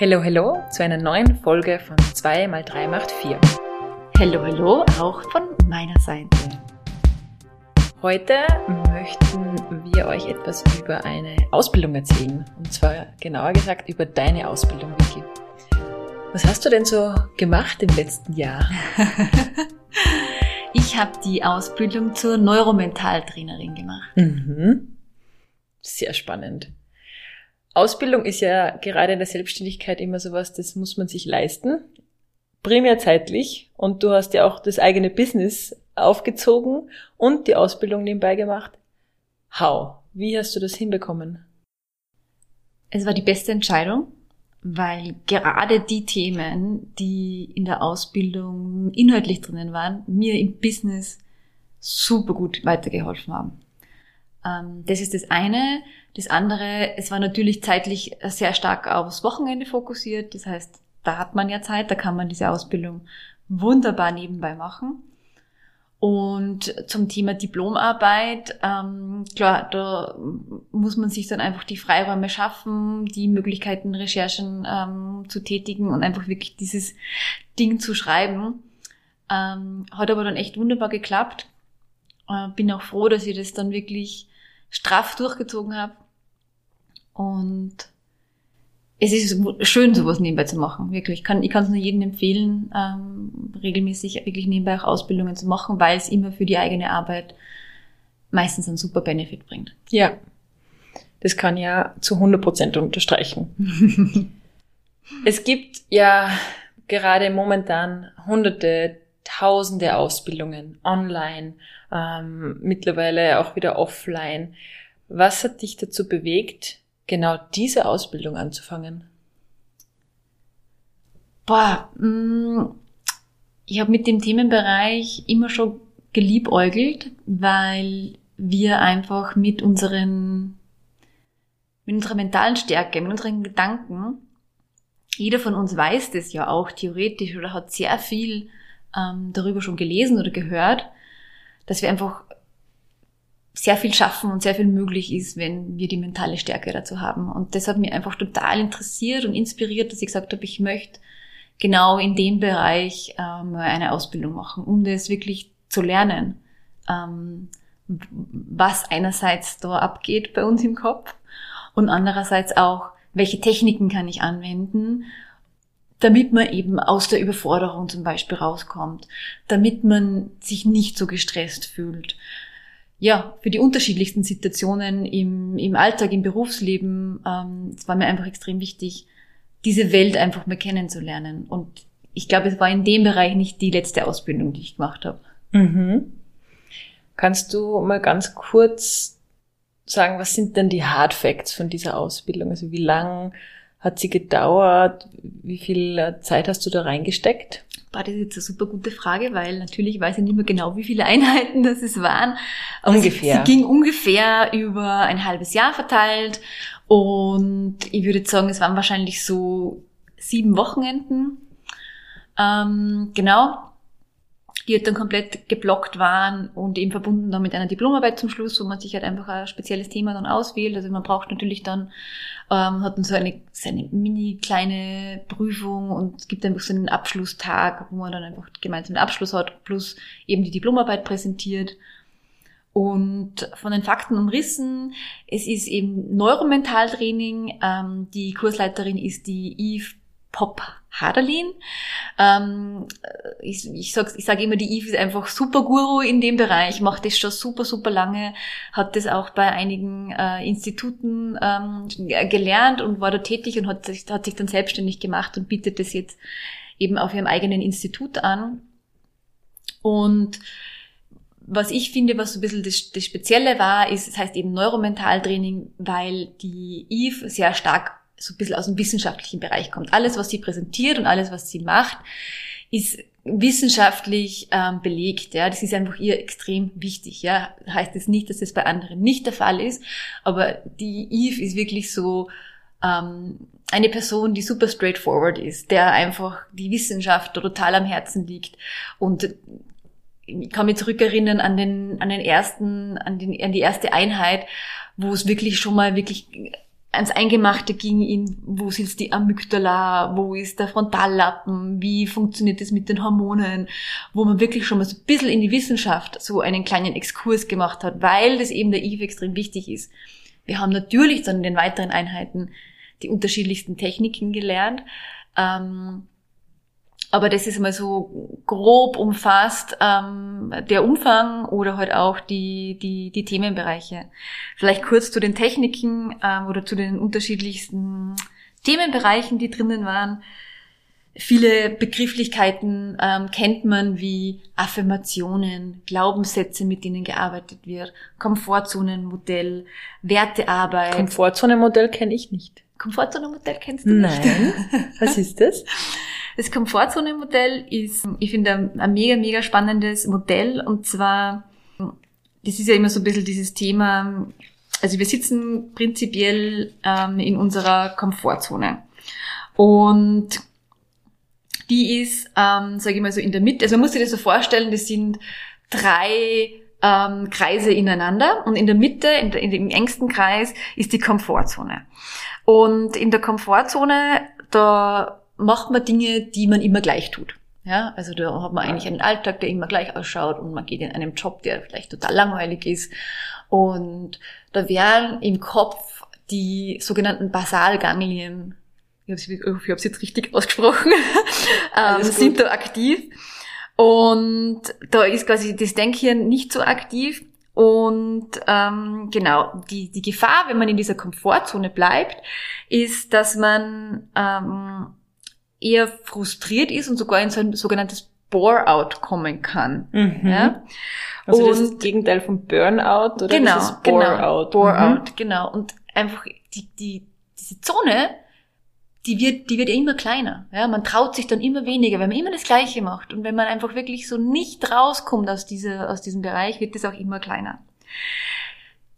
Hello, hello zu einer neuen Folge von 2 mal 3 macht 4. Hello, hello, auch von meiner Seite. Heute möchten wir euch etwas über eine Ausbildung erzählen. Und zwar genauer gesagt über deine Ausbildung, Vicky. Was hast du denn so gemacht im letzten Jahr? ich habe die Ausbildung zur Neuromentaltrainerin gemacht. Mhm. Sehr spannend. Ausbildung ist ja gerade in der Selbstständigkeit immer sowas, das muss man sich leisten. Primär zeitlich. Und du hast ja auch das eigene Business aufgezogen und die Ausbildung nebenbei gemacht. How? Wie hast du das hinbekommen? Es war die beste Entscheidung, weil gerade die Themen, die in der Ausbildung inhaltlich drinnen waren, mir im Business super gut weitergeholfen haben. Ähm, das ist das eine. Das andere, es war natürlich zeitlich sehr stark aufs Wochenende fokussiert. Das heißt, da hat man ja Zeit, da kann man diese Ausbildung wunderbar nebenbei machen. Und zum Thema Diplomarbeit, ähm, klar, da muss man sich dann einfach die Freiräume schaffen, die Möglichkeiten, Recherchen ähm, zu tätigen und einfach wirklich dieses Ding zu schreiben. Ähm, hat aber dann echt wunderbar geklappt. Äh, bin auch froh, dass ich das dann wirklich straff durchgezogen habe. Und es ist schön, sowas nebenbei zu machen, wirklich. Ich kann ich kann es nur jedem empfehlen, ähm, regelmäßig wirklich nebenbei auch Ausbildungen zu machen, weil es immer für die eigene Arbeit meistens einen super Benefit bringt. Ja, das kann ja zu 100 Prozent unterstreichen. es gibt ja gerade momentan hunderte, tausende Ausbildungen online, ähm, mittlerweile auch wieder offline. Was hat dich dazu bewegt, genau diese Ausbildung anzufangen? Boah, mh, mm, ich habe mit dem Themenbereich immer schon geliebäugelt, weil wir einfach mit unseren mit unserer mentalen Stärke, mit unseren Gedanken, jeder von uns weiß das ja auch theoretisch oder hat sehr viel ähm, darüber schon gelesen oder gehört, dass wir einfach sehr viel schaffen und sehr viel möglich ist, wenn wir die mentale Stärke dazu haben. Und das hat mich einfach total interessiert und inspiriert, dass ich gesagt habe, ich möchte genau in dem Bereich ähm, eine Ausbildung machen, um das wirklich zu lernen, ähm, was einerseits da abgeht bei uns im Kopf und andererseits auch, welche Techniken kann ich anwenden, damit man eben aus der Überforderung zum Beispiel rauskommt, damit man sich nicht so gestresst fühlt. Ja, für die unterschiedlichsten Situationen im, im Alltag, im Berufsleben, ähm, es war mir einfach extrem wichtig, diese Welt einfach mal kennenzulernen. Und ich glaube, es war in dem Bereich nicht die letzte Ausbildung, die ich gemacht habe. Mhm. Kannst du mal ganz kurz sagen, was sind denn die Hard Facts von dieser Ausbildung? Also wie lang hat sie gedauert? Wie viel Zeit hast du da reingesteckt? Boah, das ist jetzt eine super gute Frage, weil natürlich weiß ich nicht mehr genau, wie viele Einheiten das es waren. Aber ungefähr. Sie, sie ging ungefähr über ein halbes Jahr verteilt und ich würde sagen, es waren wahrscheinlich so sieben Wochenenden. Ähm, genau die halt dann komplett geblockt waren und eben verbunden dann mit einer Diplomarbeit zum Schluss, wo man sich halt einfach ein spezielles Thema dann auswählt. Also man braucht natürlich dann, ähm, hat dann so eine, so eine mini kleine Prüfung und es gibt einfach so einen Abschlusstag, wo man dann einfach gemeinsam den Abschluss hat, plus eben die Diplomarbeit präsentiert. Und von den Fakten umrissen, es ist eben Neuromentaltraining. Ähm, die Kursleiterin ist die Eve Pop Haderlin. Ähm, ich ich sage ich sag immer, die Eve ist einfach super Guru in dem Bereich, macht das schon super, super lange, hat das auch bei einigen äh, Instituten ähm, gelernt und war da tätig und hat sich, hat sich dann selbstständig gemacht und bietet das jetzt eben auf ihrem eigenen Institut an. Und was ich finde, was so ein bisschen das, das Spezielle war, ist, es das heißt eben Neuromentaltraining, weil die Eve sehr stark so ein bisschen aus dem wissenschaftlichen Bereich kommt. Alles, was sie präsentiert und alles, was sie macht, ist wissenschaftlich ähm, belegt. Ja, das ist einfach ihr extrem wichtig. Ja, heißt es das nicht, dass das bei anderen nicht der Fall ist, aber die Eve ist wirklich so ähm, eine Person, die super straightforward ist, der einfach die Wissenschaft total am Herzen liegt und ich kann mich zurückerinnern an den an den ersten an den an die erste Einheit, wo es wirklich schon mal wirklich ans Eingemachte ging in, wo sitzt die Amygdala, wo ist der Frontallappen, wie funktioniert das mit den Hormonen, wo man wirklich schon mal so ein bisschen in die Wissenschaft so einen kleinen Exkurs gemacht hat, weil das eben der IV extrem wichtig ist. Wir haben natürlich dann in den weiteren Einheiten die unterschiedlichsten Techniken gelernt. Ähm, aber das ist mal so grob umfasst ähm, der Umfang oder halt auch die, die, die Themenbereiche. Vielleicht kurz zu den Techniken ähm, oder zu den unterschiedlichsten Themenbereichen, die drinnen waren. Viele Begrifflichkeiten ähm, kennt man wie Affirmationen, Glaubenssätze, mit denen gearbeitet wird, Komfortzonenmodell, Wertearbeit. Komfortzonenmodell kenne ich nicht. Komfortzone-Modell kennst du nicht? Nein. Was ist das? Das Komfortzone-Modell ist, ich finde, ein mega, mega spannendes Modell. Und zwar, das ist ja immer so ein bisschen dieses Thema, also wir sitzen prinzipiell ähm, in unserer Komfortzone. Und die ist, ähm, sage ich mal so, in der Mitte. Also man muss sich das so vorstellen, das sind drei ähm, Kreise ineinander und in der Mitte, in, der, in dem engsten Kreis, ist die Komfortzone. Und in der Komfortzone, da macht man Dinge, die man immer gleich tut. Ja, also da hat man eigentlich einen Alltag, der immer gleich ausschaut und man geht in einem Job, der vielleicht total langweilig ist. Und da wären im Kopf die sogenannten Basalganglien, ich habe es jetzt richtig ausgesprochen, ähm, sind da aktiv. Und da ist quasi das Denkhirn nicht so aktiv. Und ähm, genau, die, die Gefahr, wenn man in dieser Komfortzone bleibt, ist, dass man ähm, eher frustriert ist und sogar in so ein sogenanntes Bore-out kommen kann. Mhm. Ja? Also und das Gegenteil von Burnout oder genau, das ist Bore-out? Genau, Bore-out, mhm. genau. Und einfach die, die, diese Zone, die wird, die wird ja immer kleiner. Ja, man traut sich dann immer weniger, wenn man immer das Gleiche macht. Und wenn man einfach wirklich so nicht rauskommt aus, dieser, aus diesem Bereich, wird es auch immer kleiner.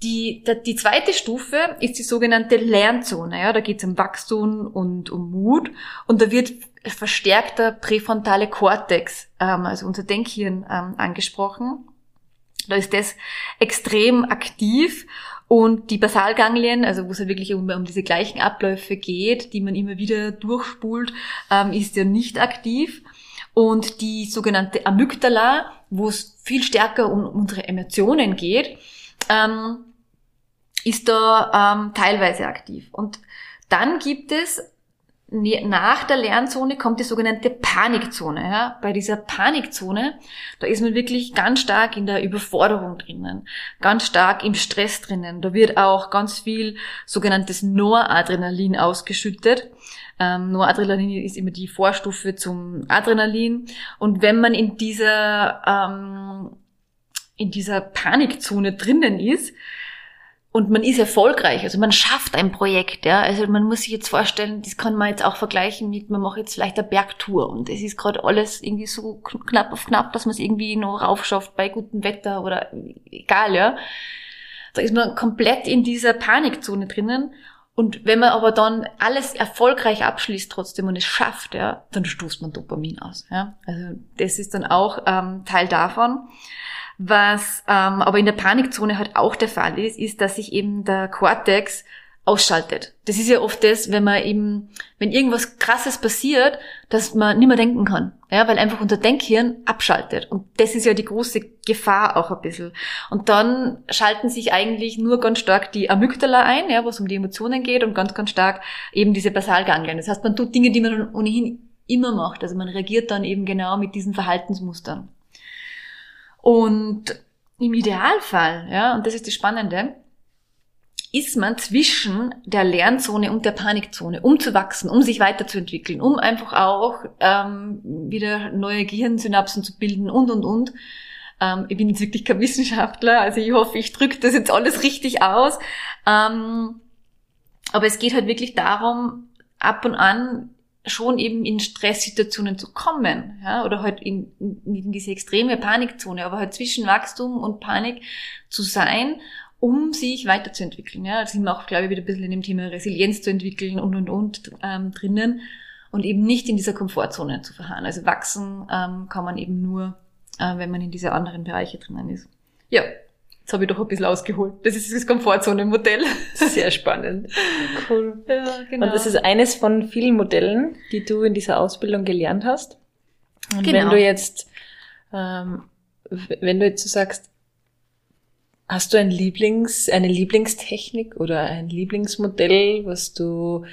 Die, die zweite Stufe ist die sogenannte Lernzone. Ja, da geht es um Wachstum und um Mut. Und da wird verstärkter präfrontale Kortex, ähm, also unser Denkhirn, ähm, angesprochen. Da ist das extrem aktiv und die Basalganglien, also wo es ja wirklich um, um, diese gleichen Abläufe geht, die man immer wieder durchspult, ähm, ist ja nicht aktiv. Und die sogenannte Amygdala, wo es viel stärker um unsere Emotionen geht, ähm, ist da ähm, teilweise aktiv. Und dann gibt es Ne, nach der Lernzone kommt die sogenannte Panikzone. Ja? Bei dieser Panikzone, da ist man wirklich ganz stark in der Überforderung drinnen, ganz stark im Stress drinnen. Da wird auch ganz viel sogenanntes Noradrenalin ausgeschüttet. Ähm, Noradrenalin ist immer die Vorstufe zum Adrenalin. Und wenn man in dieser ähm, in dieser Panikzone drinnen ist, und man ist erfolgreich, also man schafft ein Projekt, ja. Also man muss sich jetzt vorstellen, das kann man jetzt auch vergleichen mit, man macht jetzt vielleicht eine Bergtour und es ist gerade alles irgendwie so knapp auf knapp, dass man es irgendwie noch raufschafft bei gutem Wetter oder egal, ja. Da ist man komplett in dieser Panikzone drinnen. Und wenn man aber dann alles erfolgreich abschließt trotzdem und es schafft, ja, dann stoßt man Dopamin aus. Ja. Also das ist dann auch ähm, Teil davon. Was ähm, aber in der Panikzone halt auch der Fall ist, ist, dass sich eben der Cortex ausschaltet. Das ist ja oft das, wenn man eben, wenn irgendwas krasses passiert, dass man nicht mehr denken kann. Ja, weil einfach unser Denkhirn abschaltet. Und das ist ja die große Gefahr auch ein bisschen. Und dann schalten sich eigentlich nur ganz stark die Amygdala ein, ja, wo es um die Emotionen geht und ganz, ganz stark eben diese Basalganglien. Das heißt, man tut Dinge, die man ohnehin immer macht. Also man reagiert dann eben genau mit diesen Verhaltensmustern. Und im Idealfall, ja, und das ist das Spannende, ist man zwischen der Lernzone und der Panikzone, um zu wachsen, um sich weiterzuentwickeln, um einfach auch ähm, wieder neue Gehirnsynapsen zu bilden und und und. Ähm, ich bin jetzt wirklich kein Wissenschaftler, also ich hoffe, ich drücke das jetzt alles richtig aus. Ähm, aber es geht halt wirklich darum, ab und an schon eben in Stresssituationen zu kommen, ja, oder halt in, in diese extreme Panikzone, aber halt zwischen Wachstum und Panik zu sein, um sich weiterzuentwickeln. Ja, da sind wir auch, glaube ich, wieder ein bisschen in dem Thema Resilienz zu entwickeln und und und ähm, drinnen und eben nicht in dieser Komfortzone zu verharren. Also wachsen ähm, kann man eben nur, äh, wenn man in diese anderen Bereiche drinnen ist. Ja, Jetzt habe ich doch ein bisschen ausgeholt. Das ist das Komfortzone-Modell. Sehr spannend. Cool. Ja, genau. Und das ist eines von vielen Modellen, die du in dieser Ausbildung gelernt hast. Und genau. wenn du jetzt, ähm, wenn du jetzt so sagst, hast du ein Lieblings, eine Lieblingstechnik oder ein Lieblingsmodell, was du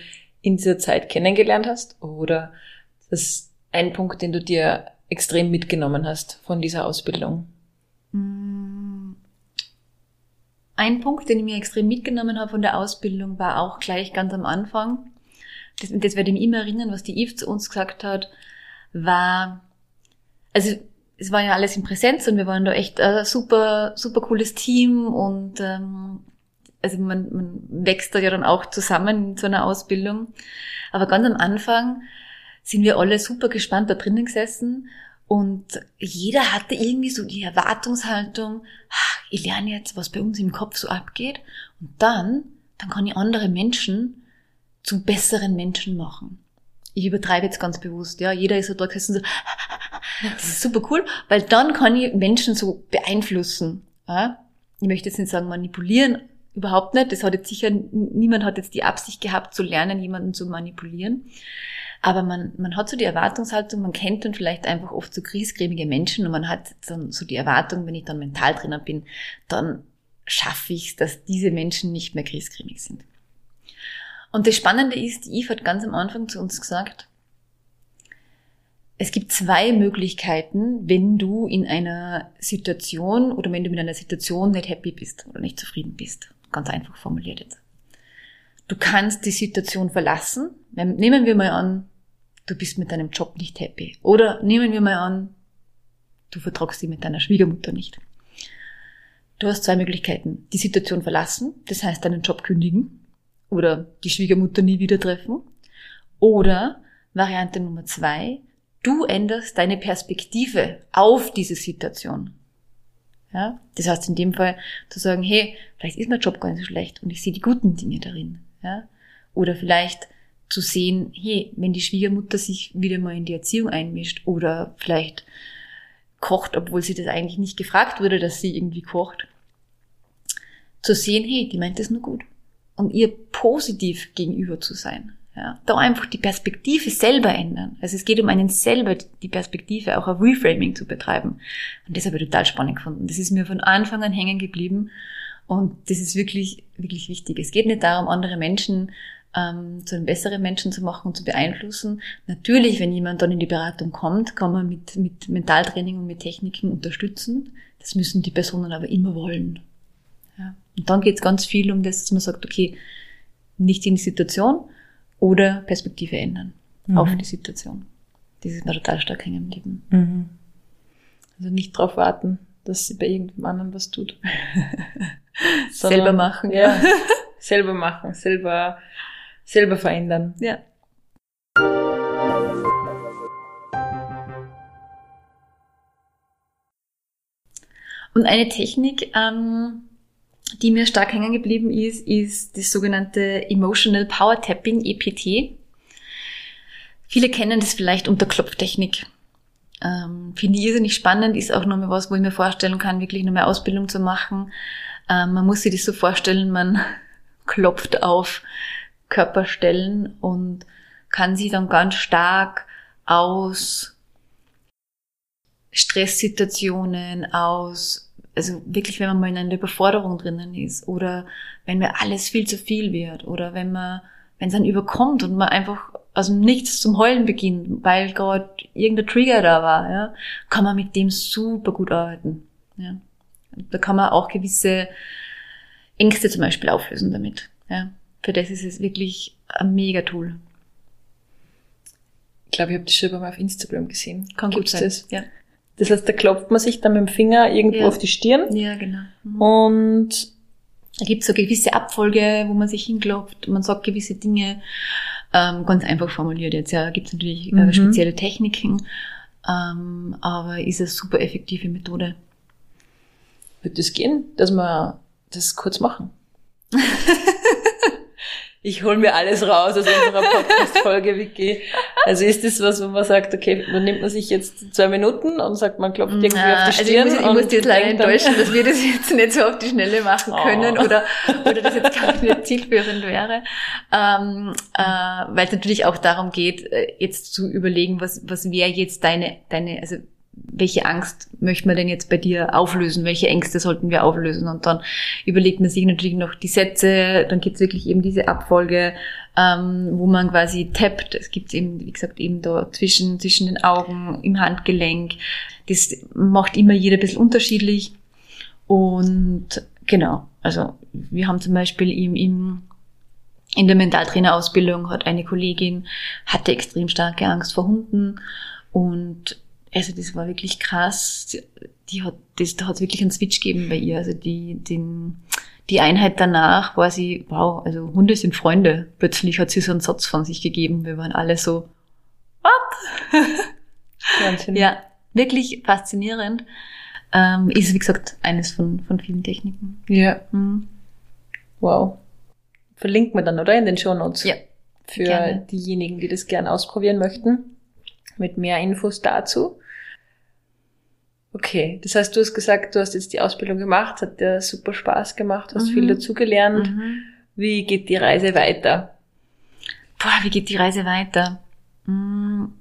in dieser Zeit kennengelernt hast? Oder das ist ein Punkt, den du dir extrem mitgenommen hast von dieser Ausbildung? Ein Punkt, den ich mir extrem mitgenommen habe von der Ausbildung, war auch gleich ganz am Anfang. Das, das werde ich mir immer erinnern, was die Eve zu uns gesagt hat, war, also es war ja alles in Präsenz und wir waren da echt ein super, super cooles Team und ähm, also man, man wächst da ja dann auch zusammen in so einer Ausbildung. Aber ganz am Anfang sind wir alle super gespannt da drinnen gesessen und jeder hatte irgendwie so die Erwartungshaltung, ich lerne jetzt, was bei uns im Kopf so abgeht und dann, dann kann ich andere Menschen zu besseren Menschen machen. Ich übertreibe jetzt ganz bewusst, ja. Jeder ist so da gesessen so, das ist super cool, weil dann kann ich Menschen so beeinflussen. Ja? Ich möchte jetzt nicht sagen manipulieren, überhaupt nicht. Das hat jetzt sicher, niemand hat jetzt die Absicht gehabt zu lernen, jemanden zu manipulieren. Aber man, man hat so die Erwartungshaltung, man kennt dann vielleicht einfach oft so griesgrämige Menschen und man hat dann so die Erwartung, wenn ich dann Mentaltrainer bin, dann schaffe ich es, dass diese Menschen nicht mehr griesgrämig sind. Und das Spannende ist, die Eve hat ganz am Anfang zu uns gesagt, es gibt zwei Möglichkeiten, wenn du in einer Situation oder wenn du mit einer Situation nicht happy bist oder nicht zufrieden bist. Ganz einfach formuliert jetzt. Du kannst die Situation verlassen. Nehmen wir mal an, du bist mit deinem Job nicht happy. Oder nehmen wir mal an, du vertragst dich mit deiner Schwiegermutter nicht. Du hast zwei Möglichkeiten. Die Situation verlassen, das heißt deinen Job kündigen oder die Schwiegermutter nie wieder treffen. Oder Variante Nummer zwei, du änderst deine Perspektive auf diese Situation. Ja? Das heißt in dem Fall zu sagen, hey, vielleicht ist mein Job gar nicht so schlecht und ich sehe die guten Dinge darin. Ja? Oder vielleicht zu sehen, hey, wenn die Schwiegermutter sich wieder mal in die Erziehung einmischt oder vielleicht kocht, obwohl sie das eigentlich nicht gefragt wurde, dass sie irgendwie kocht, zu sehen, hey, die meint das nur gut. Und ihr positiv gegenüber zu sein. Ja, da einfach die Perspektive selber ändern. Also es geht um einen selber, die Perspektive, auch ein Reframing zu betreiben. Und das habe ich total spannend gefunden. Das ist mir von Anfang an hängen geblieben. Und das ist wirklich, wirklich wichtig. Es geht nicht darum, andere Menschen ähm, zu einem besseren Menschen zu machen und zu beeinflussen. Natürlich, wenn jemand dann in die Beratung kommt, kann man mit, mit Mentaltraining und mit Techniken unterstützen. Das müssen die Personen aber immer wollen. Ja. Und dann geht es ganz viel um das, dass man sagt, okay, nicht in die Situation, oder Perspektive ändern mhm. auf die Situation. Das ist mir total stark hängen geblieben. Mhm. Also nicht darauf warten, dass sie bei irgendjemand anderen was tut. selber machen. Ja. selber machen, selber, selber verändern. Ja. Und eine Technik, ähm, die mir stark hängen geblieben ist, ist das sogenannte Emotional Power Tapping, EPT. Viele kennen das vielleicht unter Klopftechnik. Ähm, Finde ich irrsinnig spannend, ist auch nochmal was, wo ich mir vorstellen kann, wirklich nochmal Ausbildung zu machen. Ähm, man muss sich das so vorstellen, man klopft auf Körperstellen und kann sie dann ganz stark aus Stresssituationen, aus also wirklich, wenn man mal in einer Überforderung drinnen ist oder wenn mir alles viel zu viel wird oder wenn man, wenn es dann überkommt und man einfach aus dem Nichts zum Heulen beginnt, weil gerade irgendein Trigger da war, ja, kann man mit dem super gut arbeiten. Ja. Da kann man auch gewisse Ängste zum Beispiel auflösen damit. Ja. Für das ist es wirklich ein mega Tool. Ich glaube, ich habe das schon mal auf Instagram gesehen. Kann Gibt's gut sein. Das? Ja. Das heißt, da klopft man sich dann mit dem Finger irgendwo ja. auf die Stirn. Ja, genau. Mhm. Und da gibt es so gewisse Abfolge, wo man sich hinklopft, man sagt gewisse Dinge, ähm, ganz einfach formuliert jetzt. Ja, gibt es natürlich äh, mhm. spezielle Techniken, ähm, aber ist eine super effektive Methode. Wird das gehen, dass wir das kurz machen? ich hol mir alles raus aus unserer Podcast-Folge, Vicky. Also ist das was, wo man sagt, okay, dann nimmt man sich jetzt zwei Minuten und sagt, man klopft irgendwie ja, auf die Stirn. Also ich muss, ich muss dir jetzt leider enttäuschen, dass wir das jetzt nicht so auf die Schnelle machen oh. können oder, oder das jetzt gar nicht zielführend wäre. Ähm, äh, weil es natürlich auch darum geht, äh, jetzt zu überlegen, was, was wäre jetzt deine, deine, also welche Angst möchte man denn jetzt bei dir auflösen? Welche Ängste sollten wir auflösen? Und dann überlegt man sich natürlich noch die Sätze, dann gibt es wirklich eben diese Abfolge, ähm, wo man quasi tappt. Es gibt eben, wie gesagt, eben da zwischen, zwischen den Augen, im Handgelenk. Das macht immer jeder ein bisschen unterschiedlich. Und genau, also wir haben zum Beispiel im, im in der Mentaltrainerausbildung hat eine Kollegin, hatte extrem starke Angst vor Hunden und also das war wirklich krass. Die hat, das, da hat es wirklich einen Switch gegeben bei ihr. Also die, den, die Einheit danach war sie, wow, also Hunde sind Freunde. Plötzlich hat sie so einen Satz von sich gegeben. Wir waren alle so, what? Wahnsinn. ja, wirklich faszinierend. Ähm, ist, wie gesagt, eines von, von vielen Techniken. Ja. Mhm. Wow. Verlinkt man dann, oder? In den Show Notes. Ja. Für gerne. diejenigen, die das gern ausprobieren möchten mit mehr Infos dazu. Okay, das heißt, du hast gesagt, du hast jetzt die Ausbildung gemacht, hat dir super Spaß gemacht, hast mhm. viel dazugelernt. Mhm. Wie geht die Reise weiter? Boah, wie geht die Reise weiter? Hm.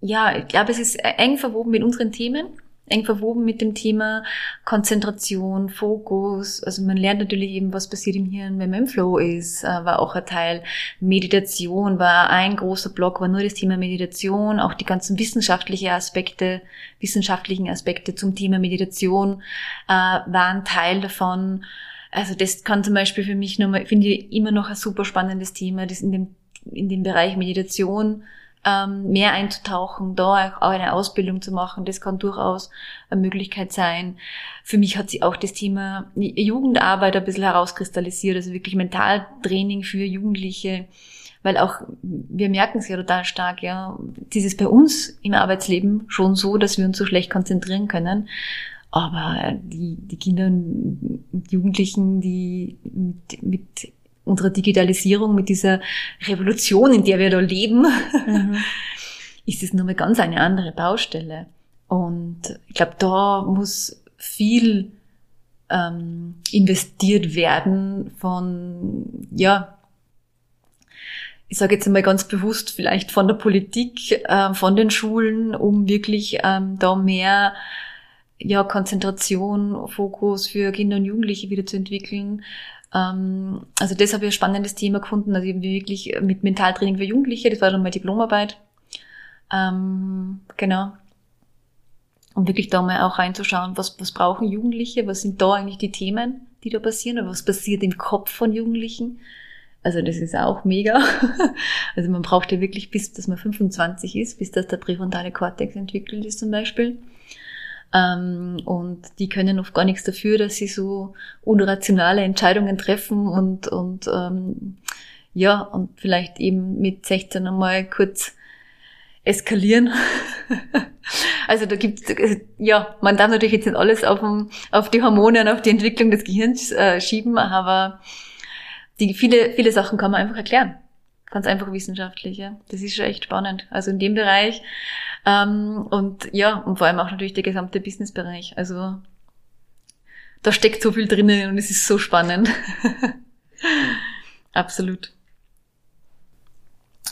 Ja, ich glaube, es ist eng verwoben mit unseren Themen eng verwoben mit dem Thema Konzentration, Fokus. Also man lernt natürlich eben, was passiert im Hirn, wenn man im Flow ist, äh, war auch ein Teil. Meditation war ein großer Block, war nur das Thema Meditation, auch die ganzen wissenschaftlichen Aspekte, wissenschaftlichen Aspekte zum Thema Meditation äh, waren Teil davon. Also das kann zum Beispiel für mich nochmal, finde ich immer noch ein super spannendes Thema, das in dem, in dem Bereich Meditation ähm, mehr einzutauchen, da auch eine Ausbildung zu machen, das kann durchaus eine Möglichkeit sein. Für mich hat sich auch das Thema Jugendarbeit ein bisschen herauskristallisiert, also wirklich Mentaltraining für Jugendliche, weil auch wir merken es ja total stark, ja, dieses bei uns im Arbeitsleben schon so, dass wir uns so schlecht konzentrieren können. Aber die, die Kinder und Jugendlichen, die mit, mit unserer Digitalisierung, mit dieser Revolution, in der wir da leben, mhm. ist es nochmal ganz eine andere Baustelle. Und ich glaube, da muss viel ähm, investiert werden von, ja, ich sage jetzt einmal ganz bewusst, vielleicht von der Politik, äh, von den Schulen, um wirklich ähm, da mehr ja, Konzentration, Fokus für Kinder und Jugendliche wieder zu entwickeln, also das habe ich ein spannendes Thema gefunden, also eben wirklich mit Mentaltraining für Jugendliche, das war dann meine Diplomarbeit. Ähm, genau. Um wirklich da mal auch reinzuschauen, was, was brauchen Jugendliche, was sind da eigentlich die Themen, die da passieren, oder was passiert im Kopf von Jugendlichen. Also das ist auch mega. Also man braucht ja wirklich bis, dass man 25 ist, bis dass der präfrontale Kortex entwickelt ist zum Beispiel. Ähm, und die können oft gar nichts dafür, dass sie so unrationale Entscheidungen treffen und, und ähm, ja, und vielleicht eben mit 16 einmal kurz eskalieren. also da gibt's ja, man darf natürlich jetzt nicht alles auf, dem, auf die Hormone und auf die Entwicklung des Gehirns äh, schieben, aber die, viele, viele Sachen kann man einfach erklären. Ganz einfach wissenschaftlich, ja. Das ist schon echt spannend. Also in dem Bereich ähm, und ja, und vor allem auch natürlich der gesamte Businessbereich. Also da steckt so viel drinnen und es ist so spannend. Absolut.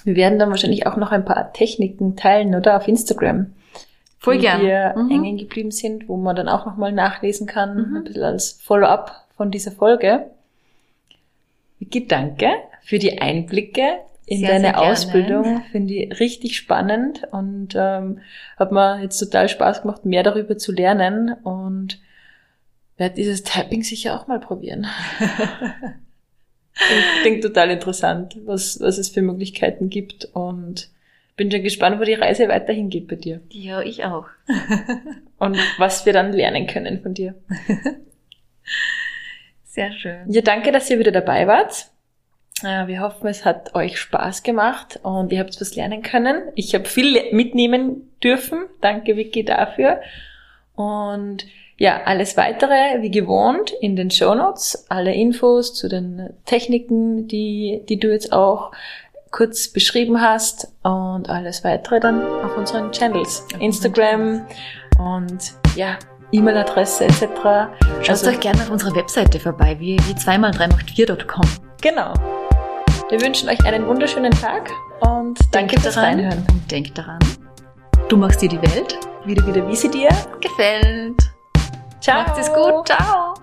Wir werden dann wahrscheinlich auch noch ein paar Techniken teilen, oder? Auf Instagram. Voll gern. wir mhm. hängen geblieben sind, wo man dann auch nochmal nachlesen kann, mhm. ein bisschen als Follow-up von dieser Folge. Danke für die Einblicke in sehr, deine sehr Ausbildung. Finde ich richtig spannend und ähm, hat mir jetzt total Spaß gemacht, mehr darüber zu lernen und werde dieses Typing sicher auch mal probieren. ich denke total interessant, was, was es für Möglichkeiten gibt und bin schon gespannt, wo die Reise weiterhin geht bei dir. Ja, ich auch. und was wir dann lernen können von dir. Sehr schön. Ja, danke, dass ihr wieder dabei wart. Wir hoffen, es hat euch Spaß gemacht und ihr habt was lernen können. Ich habe viel mitnehmen dürfen. Danke, Vicky, dafür. Und ja, alles weitere, wie gewohnt, in den Show Notes, alle Infos zu den Techniken, die, die du jetzt auch kurz beschrieben hast und alles weitere dann auf unseren Channels, Instagram und ja, E-Mail-Adresse etc. Schaut also, euch gerne auf unserer Webseite vorbei, wie, wie 2x3macht4.com. Genau. Wir wünschen euch einen wunderschönen Tag und danke fürs Reinhören. Und denkt daran, du machst dir die Welt wieder wieder, wie sie dir gefällt. Ciao. Macht es gut. Ciao.